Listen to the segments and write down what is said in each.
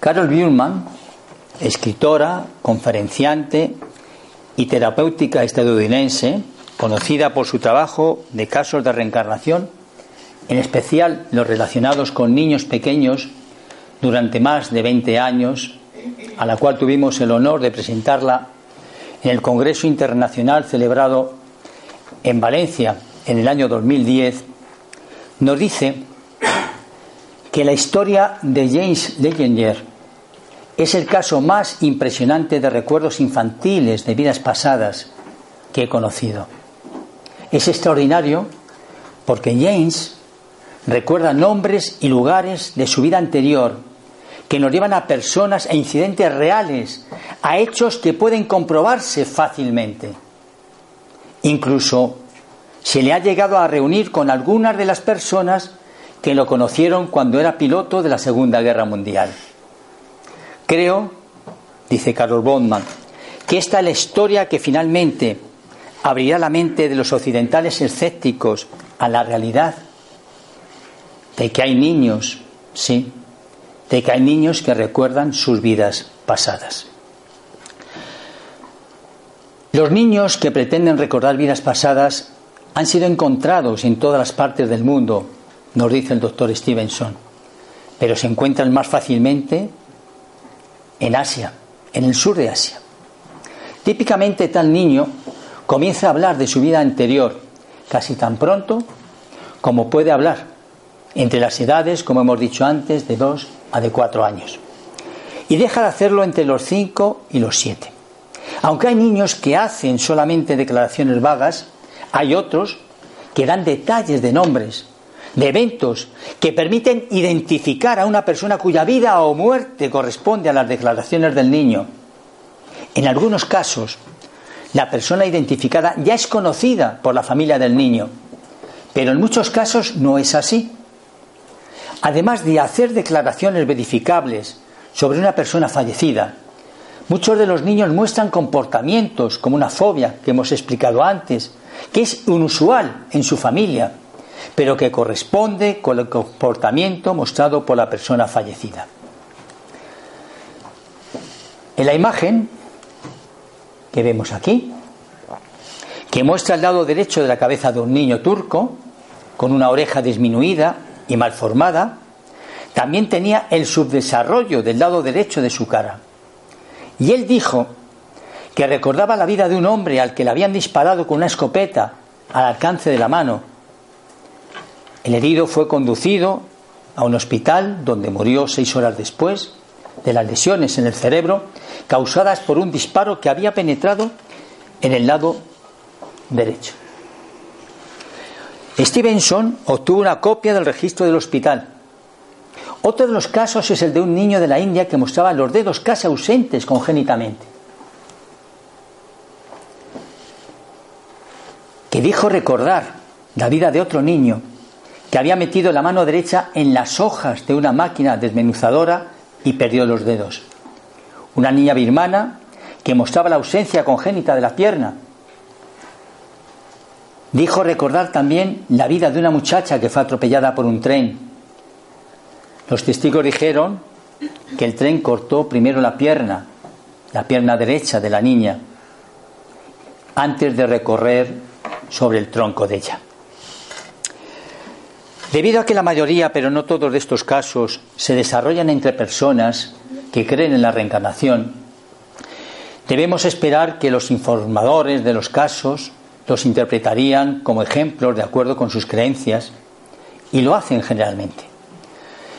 Carol Bjurman, escritora, conferenciante y terapéutica estadounidense, conocida por su trabajo de casos de reencarnación, en especial los relacionados con niños pequeños durante más de 20 años, a la cual tuvimos el honor de presentarla en el Congreso Internacional celebrado en Valencia en el año 2010, nos dice que la historia de James Legenger es el caso más impresionante de recuerdos infantiles de vidas pasadas que he conocido. Es extraordinario porque James recuerda nombres y lugares de su vida anterior que nos llevan a personas e incidentes reales, a hechos que pueden comprobarse fácilmente. Incluso se le ha llegado a reunir con algunas de las personas que lo conocieron cuando era piloto de la Segunda Guerra Mundial. Creo, dice Carlos Bondman, que esta es la historia que finalmente abrirá la mente de los occidentales escépticos a la realidad de que hay niños, sí, de que hay niños que recuerdan sus vidas pasadas. Los niños que pretenden recordar vidas pasadas han sido encontrados en todas las partes del mundo, nos dice el doctor Stevenson, pero se encuentran más fácilmente en Asia, en el sur de Asia. Típicamente tal niño comienza a hablar de su vida anterior casi tan pronto como puede hablar, entre las edades, como hemos dicho antes, de 2 a de 4 años. Y deja de hacerlo entre los 5 y los 7. Aunque hay niños que hacen solamente declaraciones vagas, hay otros que dan detalles de nombres, de eventos que permiten identificar a una persona cuya vida o muerte corresponde a las declaraciones del niño. En algunos casos, la persona identificada ya es conocida por la familia del niño, pero en muchos casos no es así. Además de hacer declaraciones verificables sobre una persona fallecida, muchos de los niños muestran comportamientos como una fobia que hemos explicado antes, que es inusual en su familia, pero que corresponde con el comportamiento mostrado por la persona fallecida. En la imagen que vemos aquí, que muestra el lado derecho de la cabeza de un niño turco, con una oreja disminuida y malformada, también tenía el subdesarrollo del lado derecho de su cara. Y él dijo que recordaba la vida de un hombre al que le habían disparado con una escopeta al alcance de la mano. El herido fue conducido a un hospital donde murió seis horas después de las lesiones en el cerebro causadas por un disparo que había penetrado en el lado derecho. Stevenson obtuvo una copia del registro del hospital. Otro de los casos es el de un niño de la India que mostraba los dedos casi ausentes congénitamente. que dijo recordar la vida de otro niño que había metido la mano derecha en las hojas de una máquina desmenuzadora y perdió los dedos. Una niña birmana que mostraba la ausencia congénita de la pierna. Dijo recordar también la vida de una muchacha que fue atropellada por un tren. Los testigos dijeron que el tren cortó primero la pierna, la pierna derecha de la niña, antes de recorrer sobre el tronco de ella. Debido a que la mayoría, pero no todos de estos casos, se desarrollan entre personas que creen en la reencarnación, debemos esperar que los informadores de los casos los interpretarían como ejemplos de acuerdo con sus creencias y lo hacen generalmente.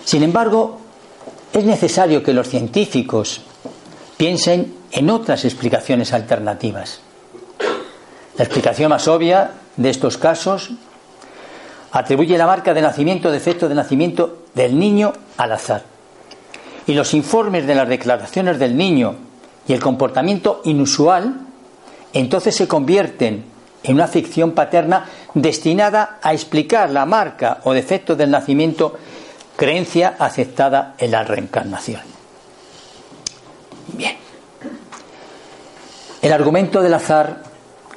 Sin embargo, es necesario que los científicos piensen en otras explicaciones alternativas. La explicación más obvia de estos casos atribuye la marca de nacimiento, defecto de nacimiento del niño al azar. Y los informes de las declaraciones del niño y el comportamiento inusual entonces se convierten en una ficción paterna destinada a explicar la marca o defecto del nacimiento, creencia aceptada en la reencarnación. Bien. El argumento del azar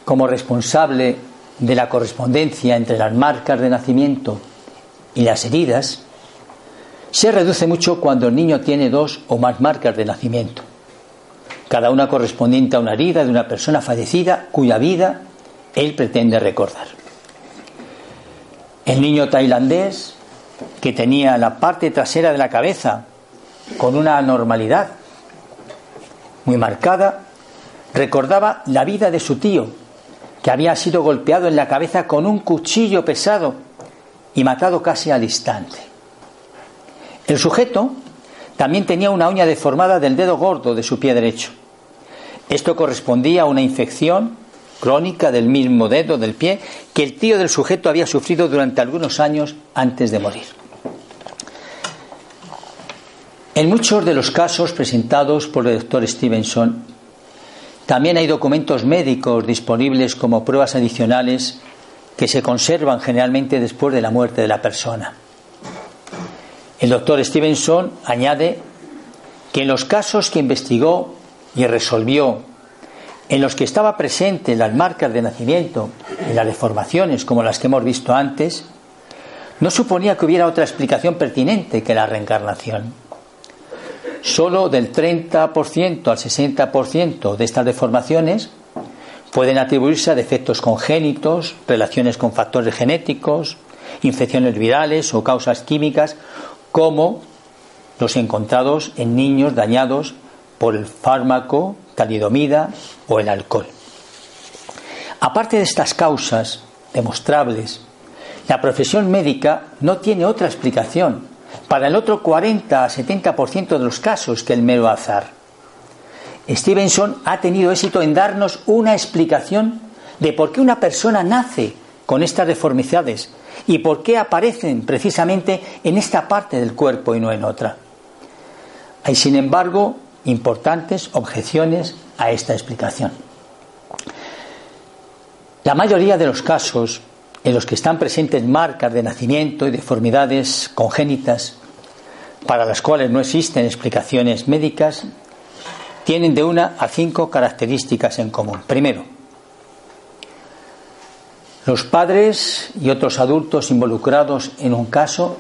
como responsable de la correspondencia entre las marcas de nacimiento y las heridas se reduce mucho cuando el niño tiene dos o más marcas de nacimiento, cada una correspondiente a una herida de una persona fallecida cuya vida él pretende recordar. El niño tailandés, que tenía la parte trasera de la cabeza con una anormalidad muy marcada, recordaba la vida de su tío, que había sido golpeado en la cabeza con un cuchillo pesado y matado casi al instante. El sujeto también tenía una uña deformada del dedo gordo de su pie derecho. Esto correspondía a una infección crónica del mismo dedo del pie que el tío del sujeto había sufrido durante algunos años antes de morir. En muchos de los casos presentados por el doctor Stevenson, también hay documentos médicos disponibles como pruebas adicionales que se conservan generalmente después de la muerte de la persona. El doctor Stevenson añade que en los casos que investigó y resolvió, en los que estaba presente las marcas de nacimiento y las deformaciones como las que hemos visto antes, no suponía que hubiera otra explicación pertinente que la reencarnación. Solo del 30% al 60% de estas deformaciones pueden atribuirse a defectos congénitos, relaciones con factores genéticos, infecciones virales o causas químicas, como los encontrados en niños dañados por el fármaco, talidomida o el alcohol. Aparte de estas causas demostrables, la profesión médica no tiene otra explicación para el otro 40 a 70% de los casos que el mero azar. Stevenson ha tenido éxito en darnos una explicación de por qué una persona nace con estas deformidades y por qué aparecen precisamente en esta parte del cuerpo y no en otra. Hay, sin embargo, importantes objeciones a esta explicación. La mayoría de los casos en los que están presentes marcas de nacimiento y deformidades congénitas para las cuales no existen explicaciones médicas, tienen de una a cinco características en común. Primero, los padres y otros adultos involucrados en un caso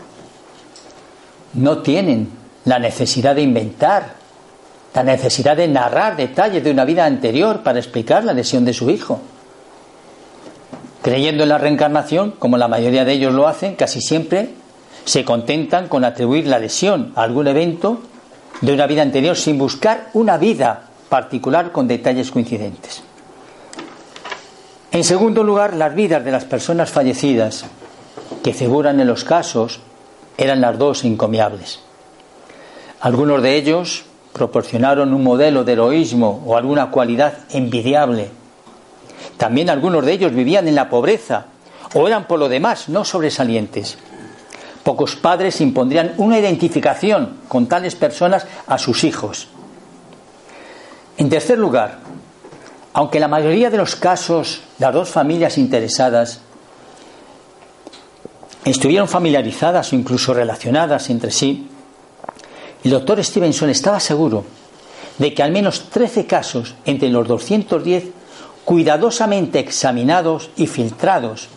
no tienen la necesidad de inventar, la necesidad de narrar detalles de una vida anterior para explicar la lesión de su hijo. Creyendo en la reencarnación, como la mayoría de ellos lo hacen, casi siempre se contentan con atribuir la lesión a algún evento de una vida anterior sin buscar una vida particular con detalles coincidentes. En segundo lugar, las vidas de las personas fallecidas que figuran en los casos eran las dos encomiables. Algunos de ellos proporcionaron un modelo de heroísmo o alguna cualidad envidiable también algunos de ellos vivían en la pobreza o eran por lo demás no sobresalientes. Pocos padres impondrían una identificación con tales personas a sus hijos. En tercer lugar, aunque la mayoría de los casos las dos familias interesadas estuvieron familiarizadas o incluso relacionadas entre sí, el doctor Stevenson estaba seguro de que al menos 13 casos entre los 210 cuidadosamente examinados y filtrados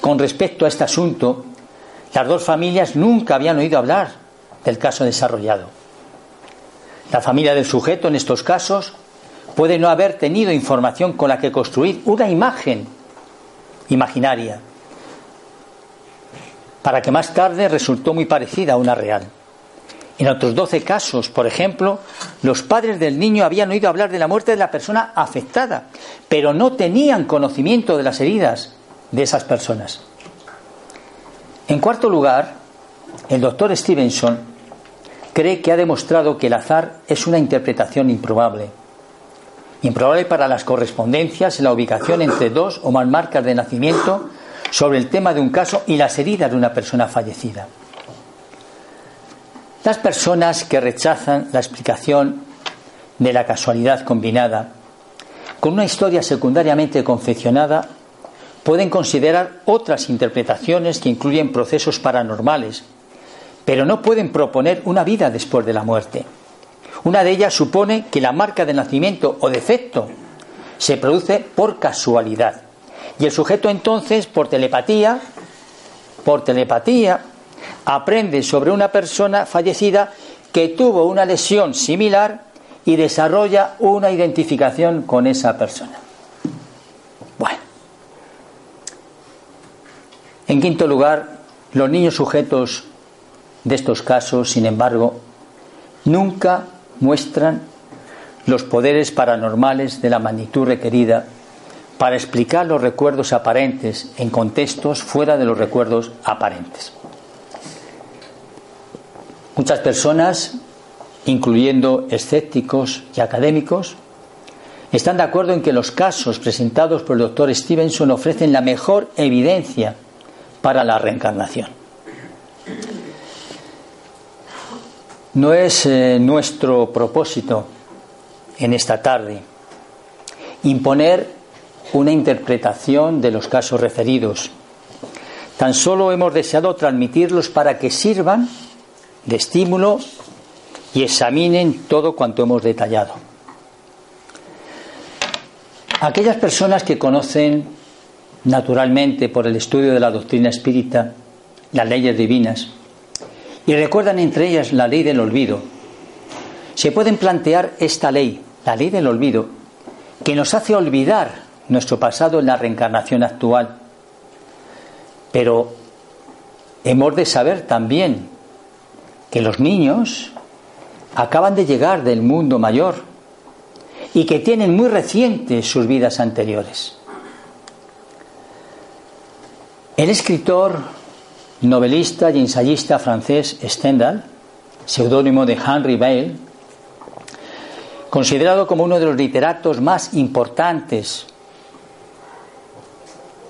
con respecto a este asunto, las dos familias nunca habían oído hablar del caso desarrollado. La familia del sujeto en estos casos puede no haber tenido información con la que construir una imagen imaginaria, para que más tarde resultó muy parecida a una real. En otros 12 casos, por ejemplo, los padres del niño habían oído hablar de la muerte de la persona afectada, pero no tenían conocimiento de las heridas de esas personas. En cuarto lugar, el doctor Stevenson cree que ha demostrado que el azar es una interpretación improbable, Improbable para las correspondencias la ubicación entre dos o más marcas de nacimiento sobre el tema de un caso y las heridas de una persona fallecida. Las personas que rechazan la explicación de la casualidad combinada con una historia secundariamente confeccionada pueden considerar otras interpretaciones que incluyen procesos paranormales, pero no pueden proponer una vida después de la muerte. Una de ellas supone que la marca de nacimiento o defecto se produce por casualidad. Y el sujeto entonces, por telepatía, por telepatía, aprende sobre una persona fallecida que tuvo una lesión similar y desarrolla una identificación con esa persona. Bueno. En quinto lugar, los niños sujetos de estos casos, sin embargo, nunca muestran los poderes paranormales de la magnitud requerida para explicar los recuerdos aparentes en contextos fuera de los recuerdos aparentes. Muchas personas, incluyendo escépticos y académicos, están de acuerdo en que los casos presentados por el doctor Stevenson ofrecen la mejor evidencia para la reencarnación. No es eh, nuestro propósito en esta tarde imponer una interpretación de los casos referidos. Tan solo hemos deseado transmitirlos para que sirvan de estímulo y examinen todo cuanto hemos detallado. Aquellas personas que conocen naturalmente por el estudio de la doctrina espírita las leyes divinas, y recuerdan entre ellas la ley del olvido. Se pueden plantear esta ley, la ley del olvido, que nos hace olvidar nuestro pasado en la reencarnación actual. Pero hemos de saber también que los niños acaban de llegar del mundo mayor y que tienen muy recientes sus vidas anteriores. El escritor novelista y ensayista francés Stendhal, seudónimo de Henry Bale, considerado como uno de los literatos más importantes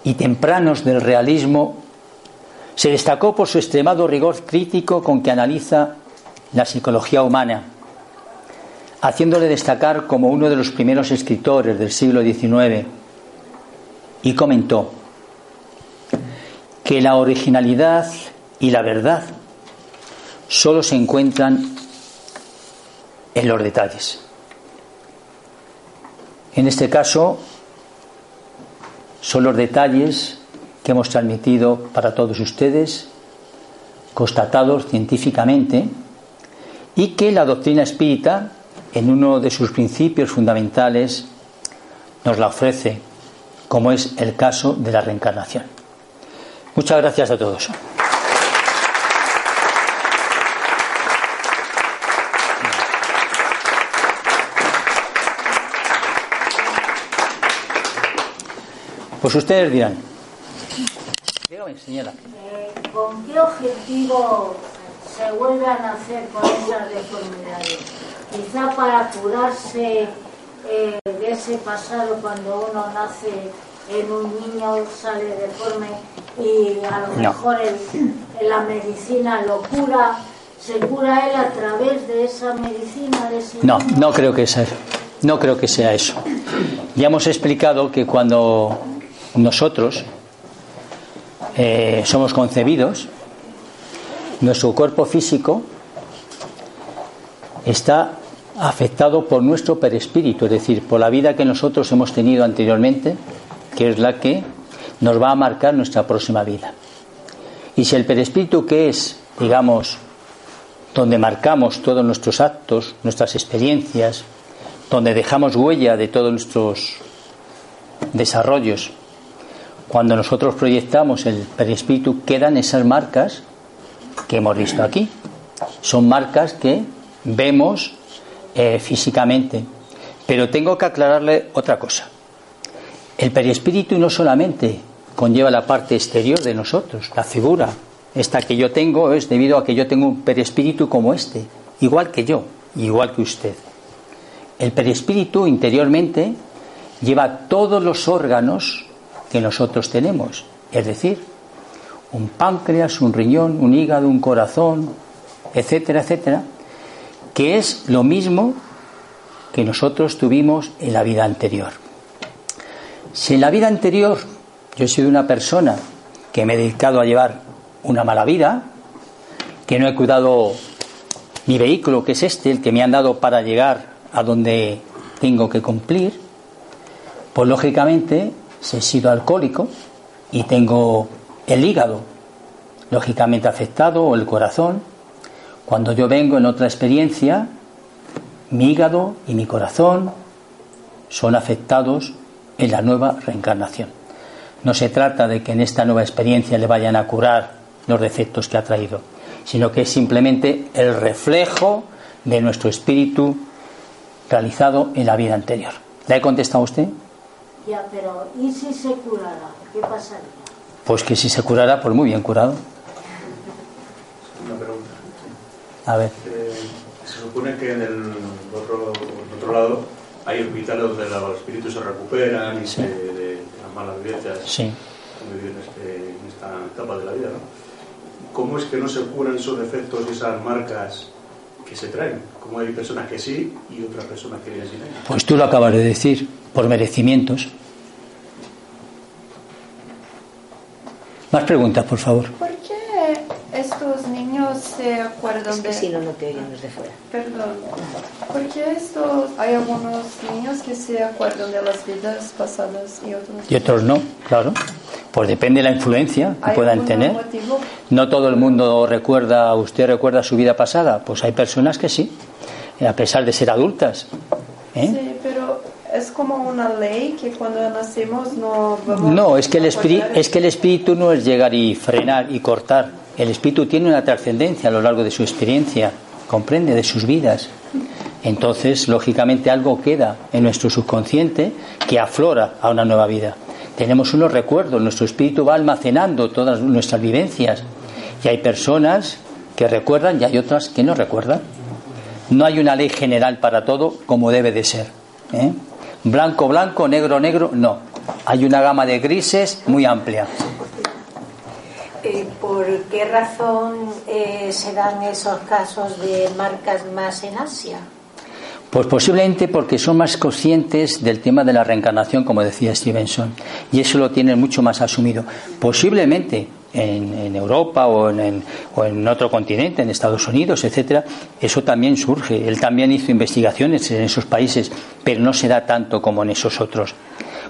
y tempranos del realismo, se destacó por su extremado rigor crítico con que analiza la psicología humana, haciéndole destacar como uno de los primeros escritores del siglo XIX, y comentó, que la originalidad y la verdad solo se encuentran en los detalles. En este caso, son los detalles que hemos transmitido para todos ustedes, constatados científicamente, y que la doctrina espírita, en uno de sus principios fundamentales, nos la ofrece, como es el caso de la reencarnación. Muchas gracias a todos. Pues ustedes dirán. Dígame, señora. Eh, ¿Con qué objetivo se vuelven a hacer con esas deformidades? Quizá para curarse eh, de ese pasado cuando uno nace en un niño sale deforme y a lo mejor en la medicina lo cura, se cura él a través de esa medicina. De no, no creo que sea, no creo que sea eso. Ya hemos explicado que cuando nosotros eh, somos concebidos, nuestro cuerpo físico está afectado por nuestro perespíritu, es decir, por la vida que nosotros hemos tenido anteriormente que es la que nos va a marcar nuestra próxima vida. Y si el perispíritu que es, digamos, donde marcamos todos nuestros actos, nuestras experiencias, donde dejamos huella de todos nuestros desarrollos, cuando nosotros proyectamos el perispíritu quedan esas marcas que hemos visto aquí. Son marcas que vemos eh, físicamente. Pero tengo que aclararle otra cosa. El perispíritu no solamente conlleva la parte exterior de nosotros, la figura. Esta que yo tengo es debido a que yo tengo un perispíritu como este, igual que yo, igual que usted. el perispíritu interiormente lleva todos los órganos que nosotros tenemos, es decir, un páncreas, un riñón, un hígado, un corazón, etcétera, etcétera, que es lo mismo que nosotros tuvimos en la vida anterior. Si en la vida anterior yo he sido una persona que me he dedicado a llevar una mala vida, que no he cuidado mi vehículo, que es este, el que me han dado para llegar a donde tengo que cumplir, pues lógicamente, si he sido alcohólico y tengo el hígado lógicamente afectado o el corazón, cuando yo vengo en otra experiencia, mi hígado y mi corazón son afectados en la nueva reencarnación. No se trata de que en esta nueva experiencia le vayan a curar los defectos que ha traído, sino que es simplemente el reflejo de nuestro espíritu realizado en la vida anterior. ¿Le he contestado a usted? Ya, pero ¿y si se curara? ¿Qué pasaría? Pues que si se curara, pues muy bien curado. Una pregunta. A ver. Eh, se supone que en el otro, en otro lado hay hospitales donde los espíritus se recuperan y Sí. se, de, de las malas vivencias Sí. en, este- en esta etapa de la vida. ¿no? ¿Cómo es que no se curan esos defectos y esas marcas que se traen? ¿Cómo hay personas que sí y otras personas que vienen sin ellas? Pues tú lo acabas de decir, por merecimientos. Más preguntas, por favor. ¿Por qué estos niños se acuerdan Es que de... si no, no te oyen los de fuera. Perdón. ¿Por qué estos... hay algunos niños que se acuerdan de las vidas pasadas y otros Y otros no, claro. Pues depende de la influencia que ¿Hay puedan algún tener. motivo? No todo el mundo recuerda, ¿usted recuerda su vida pasada? Pues hay personas que sí, a pesar de ser adultas. ¿eh? Sí, pero como una ley que cuando nacemos no vamos No, es que, el espíritu, es que el espíritu no es llegar y frenar y cortar. El espíritu tiene una trascendencia a lo largo de su experiencia, comprende, de sus vidas. Entonces, lógicamente, algo queda en nuestro subconsciente que aflora a una nueva vida. Tenemos unos recuerdos, nuestro espíritu va almacenando todas nuestras vivencias. Y hay personas que recuerdan y hay otras que no recuerdan. No hay una ley general para todo como debe de ser. ¿eh? Blanco, blanco, negro, negro, no. Hay una gama de grises muy amplia. Eh, ¿Por qué razón eh, se dan esos casos de marcas más en Asia? Pues posiblemente porque son más conscientes del tema de la reencarnación, como decía Stevenson, y eso lo tienen mucho más asumido. Posiblemente en, Europa o en, en- o en otro continente, en Estados Unidos, etcétera, eso también surge. Él también hizo investigaciones en esos países, pero no se da tanto como en esos otros.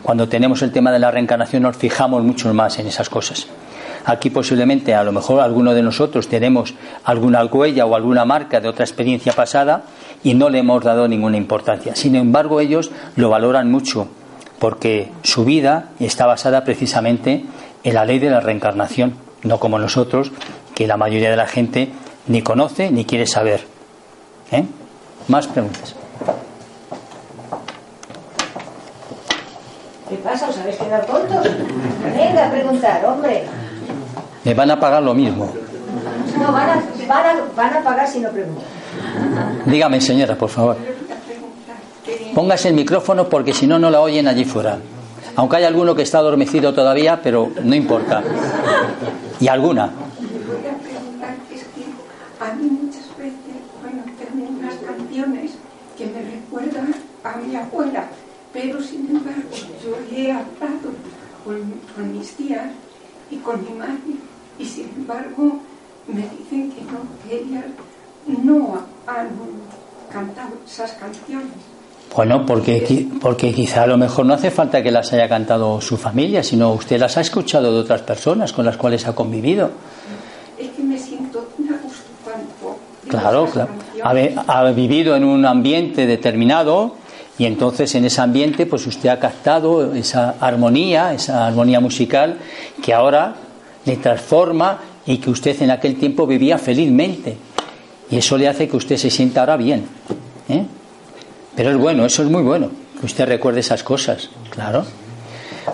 Cuando tenemos el tema de la reencarnación nos fijamos mucho más en esas cosas. Aquí posiblemente, a lo mejor alguno de nosotros tenemos alguna huella o alguna marca de otra experiencia pasada y no le hemos dado ninguna importancia. Sin embargo, ellos lo valoran mucho porque su vida está basada precisamente en la ley de la reencarnación, no como nosotros, que la mayoría de la gente ni conoce ni quiere saber. ¿Eh? Más preguntas. ¿Qué pasa? ¿Os habéis quedado tontos? Venga a preguntar, hombre. Me van a pagar lo mismo. No, van a, van a, van a pagar si no preguntan. Dígame, señora, por favor. Póngase el micrófono porque si no, no la oyen allí fuera. Aunque hay alguno que está adormecido todavía, pero no importa. Y alguna. a mí muchas veces, bueno, tengo unas canciones que me recuerdan a mi abuela, pero sin embargo yo he hablado con, con mis tías y con mi madre y sin embargo me dicen que no, que ellas no han cantado esas canciones. Bueno, porque, porque quizá a lo mejor no hace falta que las haya cantado su familia, sino usted las ha escuchado de otras personas con las cuales ha convivido. Es que me siento tan a gusto cuando digo Claro, claro. ha vivido en un ambiente determinado y entonces en ese ambiente pues usted ha captado esa armonía, esa armonía musical que ahora le transforma y que usted en aquel tiempo vivía felizmente. Y eso le hace que usted se sienta ahora bien. ¿eh? Pero es bueno, eso es muy bueno, que usted recuerde esas cosas, claro.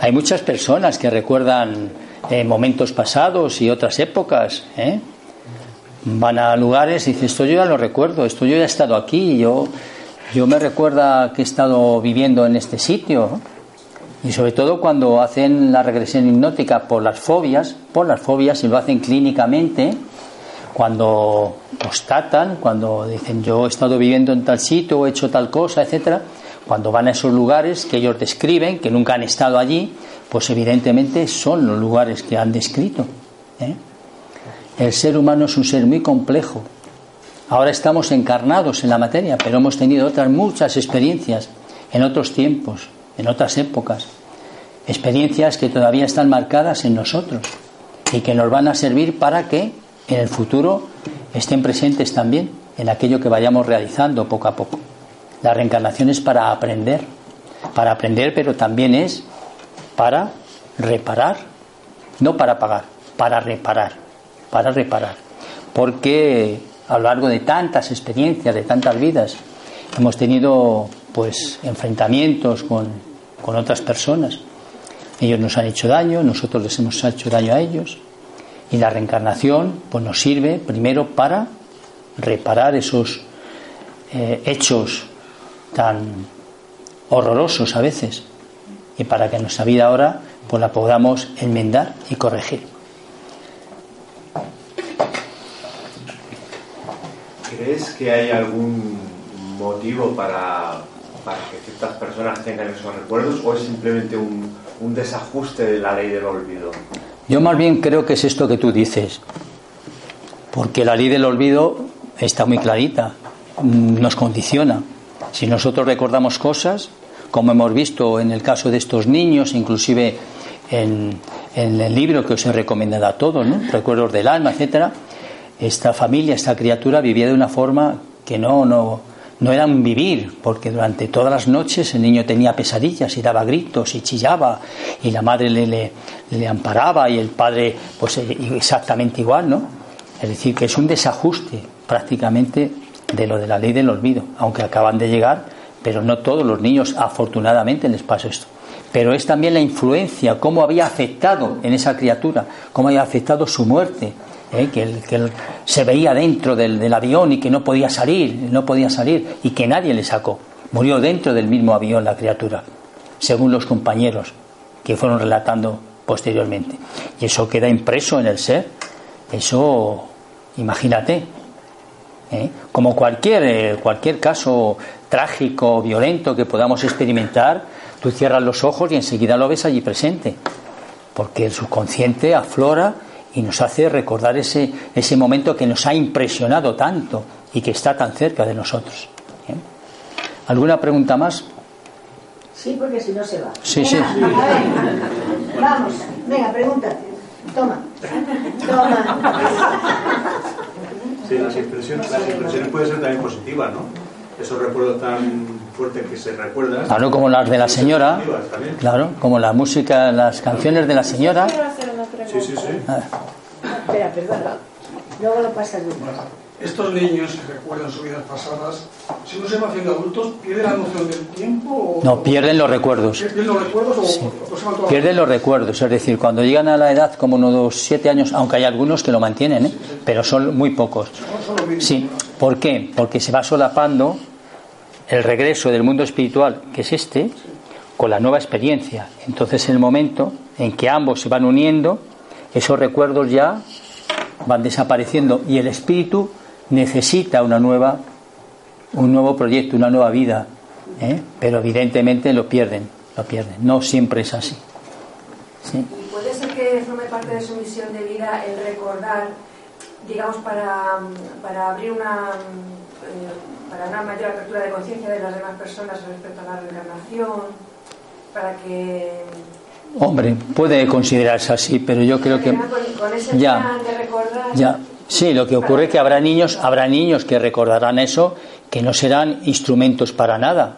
Hay muchas personas que recuerdan eh, momentos pasados y otras épocas. ¿eh? Van a lugares y dicen, esto yo ya lo recuerdo, esto yo ya he estado aquí, yo yo me recuerda que he estado viviendo en este sitio y sobre todo cuando hacen la regresión hipnótica por las fobias, por las fobias y lo hacen clínicamente, cuando constatan, cuando dicen yo he estado viviendo en tal sitio, he hecho tal cosa, etcétera, cuando van a esos lugares que ellos describen, que nunca han estado allí, pues evidentemente son los lugares que han descrito. ¿eh? El ser humano es un ser muy complejo. Ahora estamos encarnados en la materia, pero hemos tenido otras muchas experiencias en otros tiempos, en otras épocas. Experiencias que todavía están marcadas en nosotros y que nos van a servir para que en el futuro estén presentes también en aquello que vayamos realizando poco a poco. La reencarnación es para aprender, para aprender, pero también es para reparar, no para pagar, para reparar, para reparar. Porque a lo largo de tantas experiencias, de tantas vidas, hemos tenido pues enfrentamientos con, con otras personas. Ellos nos han hecho daño, nosotros les hemos hecho daño a ellos. Y la reencarnación pues nos sirve primero para reparar esos eh, hechos tan horrorosos a veces y para que nuestra vida ahora pues la podamos enmendar y corregir. ¿Crees que hay algún motivo para, para que ciertas personas tengan esos recuerdos o es simplemente un, un desajuste de la ley del olvido? Yo más bien creo que es esto que tú dices, porque la ley del olvido está muy clarita, nos condiciona. Si nosotros recordamos cosas, como hemos visto en el caso de estos niños, inclusive en, el libro que os he recomendado a todos, ¿no? Recuerdos del alma, etcétera, esta familia, esta criatura vivía de una forma que no, no, no era un vivir, porque durante todas las noches el niño tenía pesadillas y daba gritos y chillaba, y la madre le, le, le amparaba y el padre, pues exactamente igual, ¿no? Es decir, que es un desajuste prácticamente de lo de la ley del olvido, aunque acaban de llegar, pero no todos los niños afortunadamente les pasa esto. Pero es también la influencia, cómo había afectado en esa criatura, cómo había afectado su muerte, ¿eh? que, él, que él se veía dentro del, del avión y que no podía salir, no podía salir y que nadie le sacó. Murió dentro del mismo avión la criatura, según los compañeros que fueron relatando posteriormente. Y eso queda impreso en el ser. Eso, imagínate, ¿eh? como cualquier, eh, cualquier caso trágico, violento que podamos experimentar, tú cierras los ojos y enseguida lo ves allí presente, porque el subconsciente aflora y nos hace recordar ese, ese momento que nos ha impresionado tanto y que está tan cerca de nosotros. ¿eh? ¿Alguna pregunta más? Sí, porque si no se va. Sí, sí. Vamos, venga, pregunta. Toma. Toma. Sí, las impresiones, las impresiones pueden ser también positivas, ¿no? Esos recuerdos tan fuertes que se recuerdan. Claro, como las de la señora. Claro, como la música, las canciones de la señora. Sí, sí, sí. Ah, Espera, perdona. Luego lo pasas de Estos niños que recuerdan sus vidas pasadas, si no se van haciendo adultos, ¿pierden la noción del tiempo? O... No, pierden los recuerdos. ¿Pierden los recuerdos o, o se van Pierden los recuerdos, es decir, cuando llegan a la edad como unos siete años, aunque hay algunos que lo mantienen, ¿eh? pero son muy pocos. Son-. Sí, ¿por qué? Porque se va solapando el regreso del mundo espiritual, que es este, con la nueva experiencia. Entonces, en el momento en que ambos se van uniendo, esos recuerdos ya van desapareciendo y el espíritu necesita una nueva, un nuevo proyecto, una nueva vida, ¿eh? pero evidentemente lo pierden, pierden. No siempre es así. ¿sí? Puede ser que forme parte de su misión de vida el recordar, digamos, para, para abrir una, eh, para una mayor apertura de conciencia de las demás personas respecto a la reencarnación, para que Hombre, puede considerarse así, pero yo creo que ese ya, ya, sí, lo que ocurre es que habrá niños, habrá niños que recordarán eso, que no serán instrumentos para nada,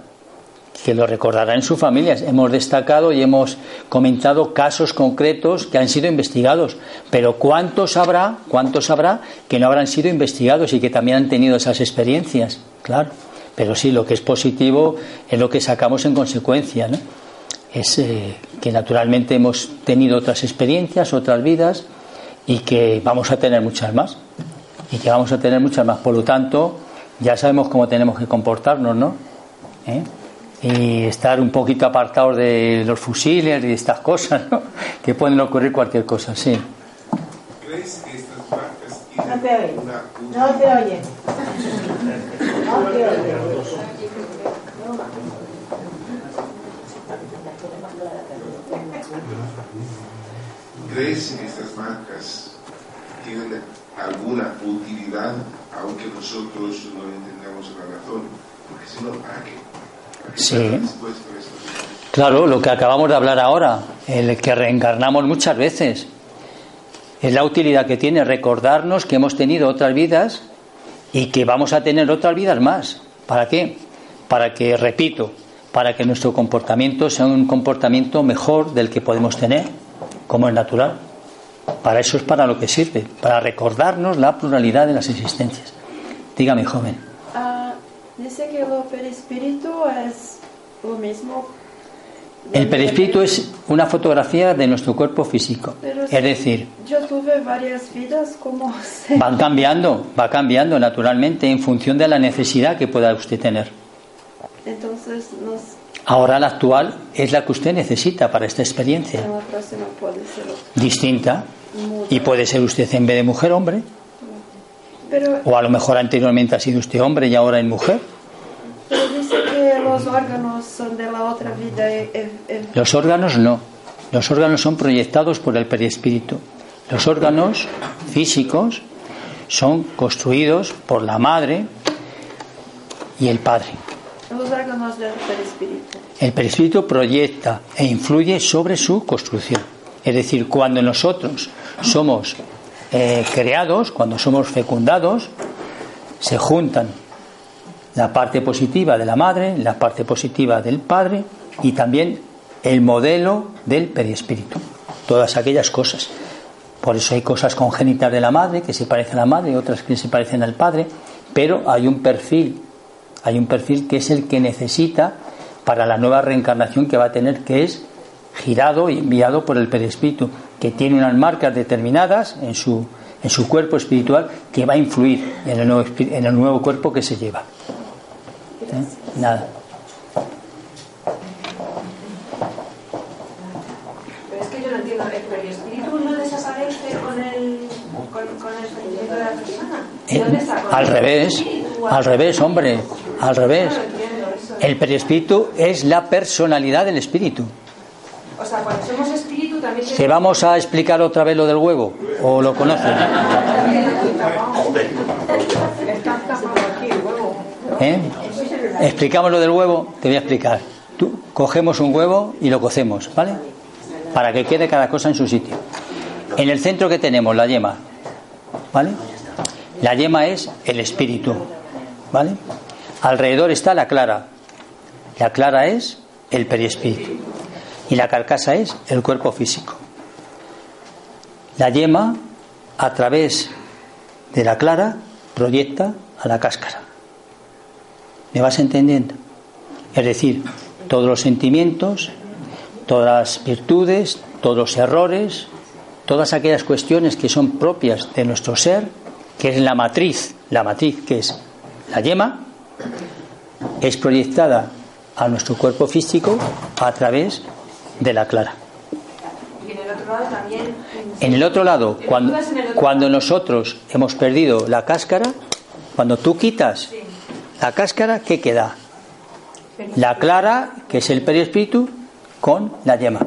que lo recordarán en sus familias. Hemos destacado y hemos comentado casos concretos que han sido investigados, pero ¿cuántos habrá, cuántos habrá que no habrán sido investigados y que también han tenido esas experiencias? Claro, pero sí, lo que es positivo es lo que sacamos en consecuencia, ¿no? Es eh, que naturalmente hemos tenido otras experiencias, otras vidas y que vamos a tener muchas más. Y que vamos a tener muchas más. Por lo tanto, ya sabemos cómo tenemos que comportarnos, ¿no? ¿eh? y estar un poquito apartados de los fusiles y de estas cosas, ¿no? que pueden ocurrir cualquier cosa, sí. ¿Crees que estas marcas No te oye. No te oye. No te oye. ¿Crees que estas marcas tienen alguna utilidad, aunque nosotros no entendamos la razón? Porque si no, ¿para qué? ¿Para qué Sí. Claro, lo que acabamos de hablar ahora, el que reencarnamos muchas veces, es la utilidad que tiene recordarnos que hemos tenido otras vidas y que vamos a tener otras vidas más. ¿Para qué? Para que, repito, para que nuestro comportamiento sea un comportamiento mejor del que podemos tener, como es natural. Para eso es para lo que sirve, para recordarnos la pluralidad de las existencias. Dígame, joven. Ah, dice que lo perispíritu es lo mismo. El perispíritu es una fotografía de nuestro cuerpo físico. Pero Es decir, Yo tuve varias vidas, como van cambiando, va cambiando naturalmente en función de la necesidad que pueda usted tener. Entonces, nos, Ahora la actual es la que usted necesita para esta experiencia. en la próxima puede ser. Distinta. Muda. Y puede ser usted en vez de mujer hombre, Pero, o a lo mejor anteriormente ha sido usted hombre y ahora es mujer. pero dice que los órganos son de la otra vida. eh, eh, eh, Los órganos no. Los órganos son proyectados por el perispíritu. Los órganos físicos son construidos por la madre y el padre. El perispíritu proyecta e influye sobre su construcción. Es decir, cuando nosotros somos eh, creados, cuando somos fecundados, se juntan la parte positiva de la madre, la parte positiva del padre y también el modelo del perispíritu. Todas aquellas cosas. Por eso hay cosas congénitas de la madre que se parecen a la madre otras que se parecen al padre, pero hay un perfil, hay un perfil que es el que necesita para la nueva reencarnación que va a tener, que es girado y enviado por el perispíritu, que tiene unas marcas determinadas en su, en su cuerpo espiritual que va a influir en el nuevo, en el nuevo cuerpo que se lleva. ¿Eh? Nada. Pero es que yo no entiendo, ¿el perispíritu no desaparece con el, con, con el de la persona? ¿Y Eh, dónde está? ¿Con al revés, al revés, hombre, al revés. El perispíritu es la personalidad del espíritu. O sea, cuando somos espíritu también ¿Te vamos a explicar otra vez lo del huevo? ¿O lo conoces? ¿Eh? Explicamos lo del huevo, te voy a explicar. Tú cogemos un huevo y lo cocemos, ¿vale? Para que quede cada cosa en su sitio. En el centro que tenemos la yema, ¿vale? La yema es el espíritu, ¿vale? Alrededor está la clara. La clara es el perispíritu. Y la carcasa es el cuerpo físico. La yema, a través de la clara, proyecta a la cáscara. ¿Me vas entendiendo? Es decir, todos los sentimientos, todas las virtudes, todos los errores, todas aquellas cuestiones que son propias de nuestro ser, que es la matriz, la matriz que es la yema, es proyectada a nuestro cuerpo físico a través de la clara. Y en el otro lado también. En el otro lado, cuando, cuando nosotros hemos perdido la cáscara, cuando tú quitas la cáscara, ¿qué queda? La clara, que es el perispíritu, con la yema.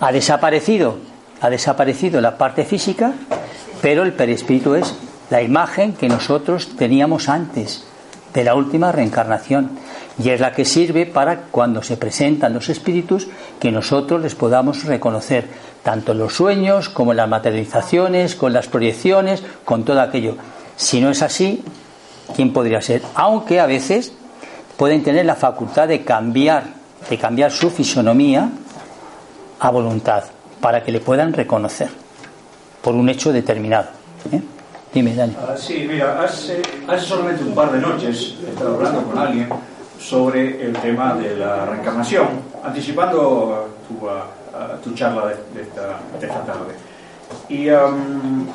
Ha desaparecido, ha desaparecido la parte física, pero el perispíritu es la imagen que nosotros teníamos antes de la última reencarnación y es la que sirve para cuando se presentan los espíritus que nosotros les podamos reconocer tanto en los sueños como en las materializaciones, con las proyecciones, con todo aquello. Si no es así, ¿quién podría ser? Aunque a veces pueden tener la facultad de cambiar, de cambiar su fisonomía a voluntad para que le puedan reconocer por un hecho determinado. ¿eh? Dime. Ah, sí, mira, hace, hace solamente un par de noches he estado hablando con alguien sobre el tema de la reencarnación, anticipando tu, ah, tu charla de, de esta, de esta tarde. Y, am,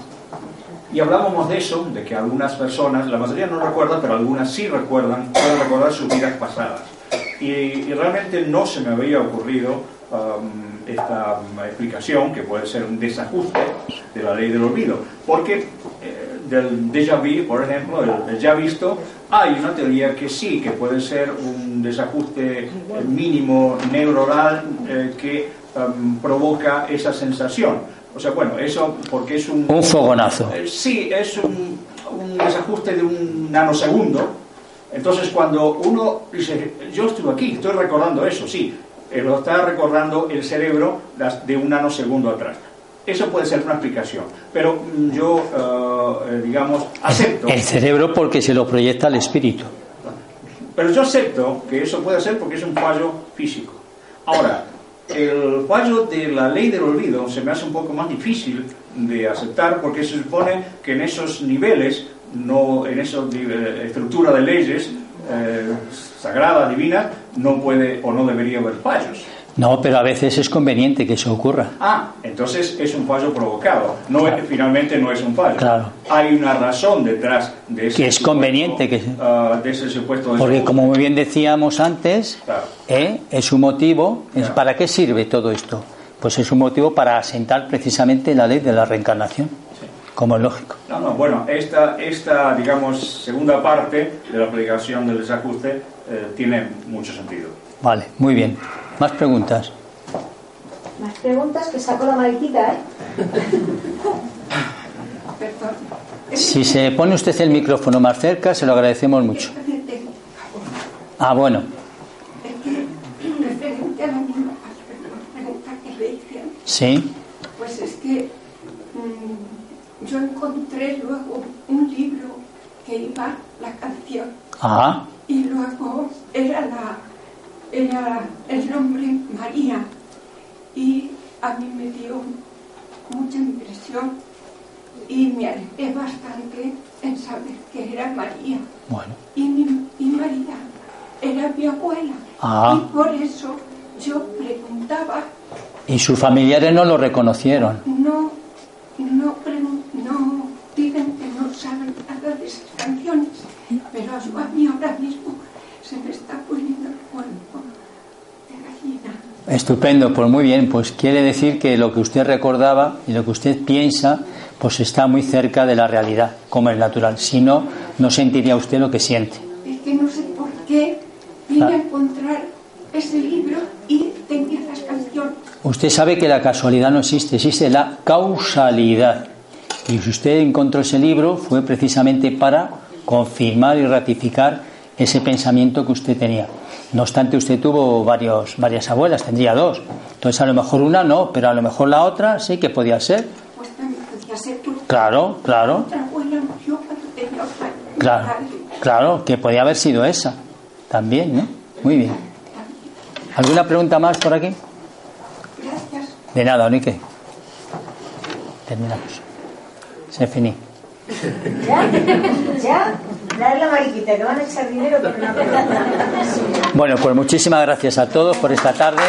y hablábamos de eso, de que algunas personas, la mayoría no recuerdan, pero algunas sí recuerdan, pueden recordar sus vidas pasadas. y, realmente no se me había ocurrido um, esta explicación, que puede ser un desajuste de la ley del olvido, porque eh, del déjà vu, por ejemplo, del, ya visto, hay una teoría que sí, que puede ser un desajuste eh, mínimo neuronal eh, que um, provoca esa sensación. O sea, bueno, eso porque es un... Un fogonazo. sí, es un, un desajuste de un nanosegundo, entonces, cuando uno dice, yo estuve aquí, estoy recordando eso, sí, eh, lo está recordando el cerebro de un nanosegundo atrás. Eso puede ser una explicación, pero mm, yo, eh, eh, digamos, acepto. El cerebro porque se lo proyecta al espíritu. Pero yo acepto que eso puede ser porque es un fallo físico. Ahora, el fallo de la ley del olvido se me hace un poco más difícil de aceptar porque se supone que en esos niveles no, en esa eh, estructura de leyes eh, sagrada, divina, no puede o no debería haber fallos. No, pero a veces es conveniente que eso ocurra. Ah, entonces es un fallo provocado. No finalmente no es un fallo. Claro. Hay una razón detrás de ese que es conveniente que uh, de ese supuesto. Porque como muy bien decíamos antes, ¿eh? es un motivo. ¿Para qué sirve todo esto? Pues es un motivo para asentar precisamente la ley de la reencarnación como es lógico. No, no, bueno, esta, esta, digamos, segunda parte de la aplicación del desajuste eh, tiene mucho sentido. Vale, muy bien. ¿Más preguntas? Más preguntas que saco la mariquita, ¿eh? Si se pone usted el micrófono más cerca, se lo agradecemos mucho. Ah, bueno. Sí. Pues es que yo encontré luego un libro que iba la canción. Ah. Y luego era, la, era el nombre María. Y a mí me dio mucha impresión y me alegré bastante en saber que era María. Bueno. Y, mi, y María era mi abuela. Ah. Y por eso yo preguntaba. ¿Y sus familiares no lo reconocieron? No, no, no dicen que no saben nada de esas canciones, pero a mí ahora mismo se me está poniendo el cuerpo de gallina. Estupendo, pues muy bien, pues quiere decir que lo que usted recordaba y lo que usted piensa, pues está muy cerca de la realidad, como es natural. Si no, no sentiría usted lo que siente. Es que no sé por qué vine a encontrar ese libro y tenía las canciones. Usted sabe que la casualidad no existe, existe la causalidad. Y si usted encontró ese libro fue precisamente para confirmar y ratificar ese pensamiento que usted tenía. No obstante, usted tuvo varios, varias abuelas, tendría dos. Entonces, a lo mejor una no, pero a lo mejor la otra sí que podía ser. Pues también podía ser Claro, claro. Otra abuela murió cuando tenía Claro, claro, que podía haber sido esa. También, ¿no? Muy bien. ¿Alguna pregunta más por aquí? De nada, Onique. Terminamos. Se finí. ¿Ya? ¿Ya? Dale la mariquita, que van a echar dinero, pero no. Bueno, pues muchísimas gracias a todos por esta tarde.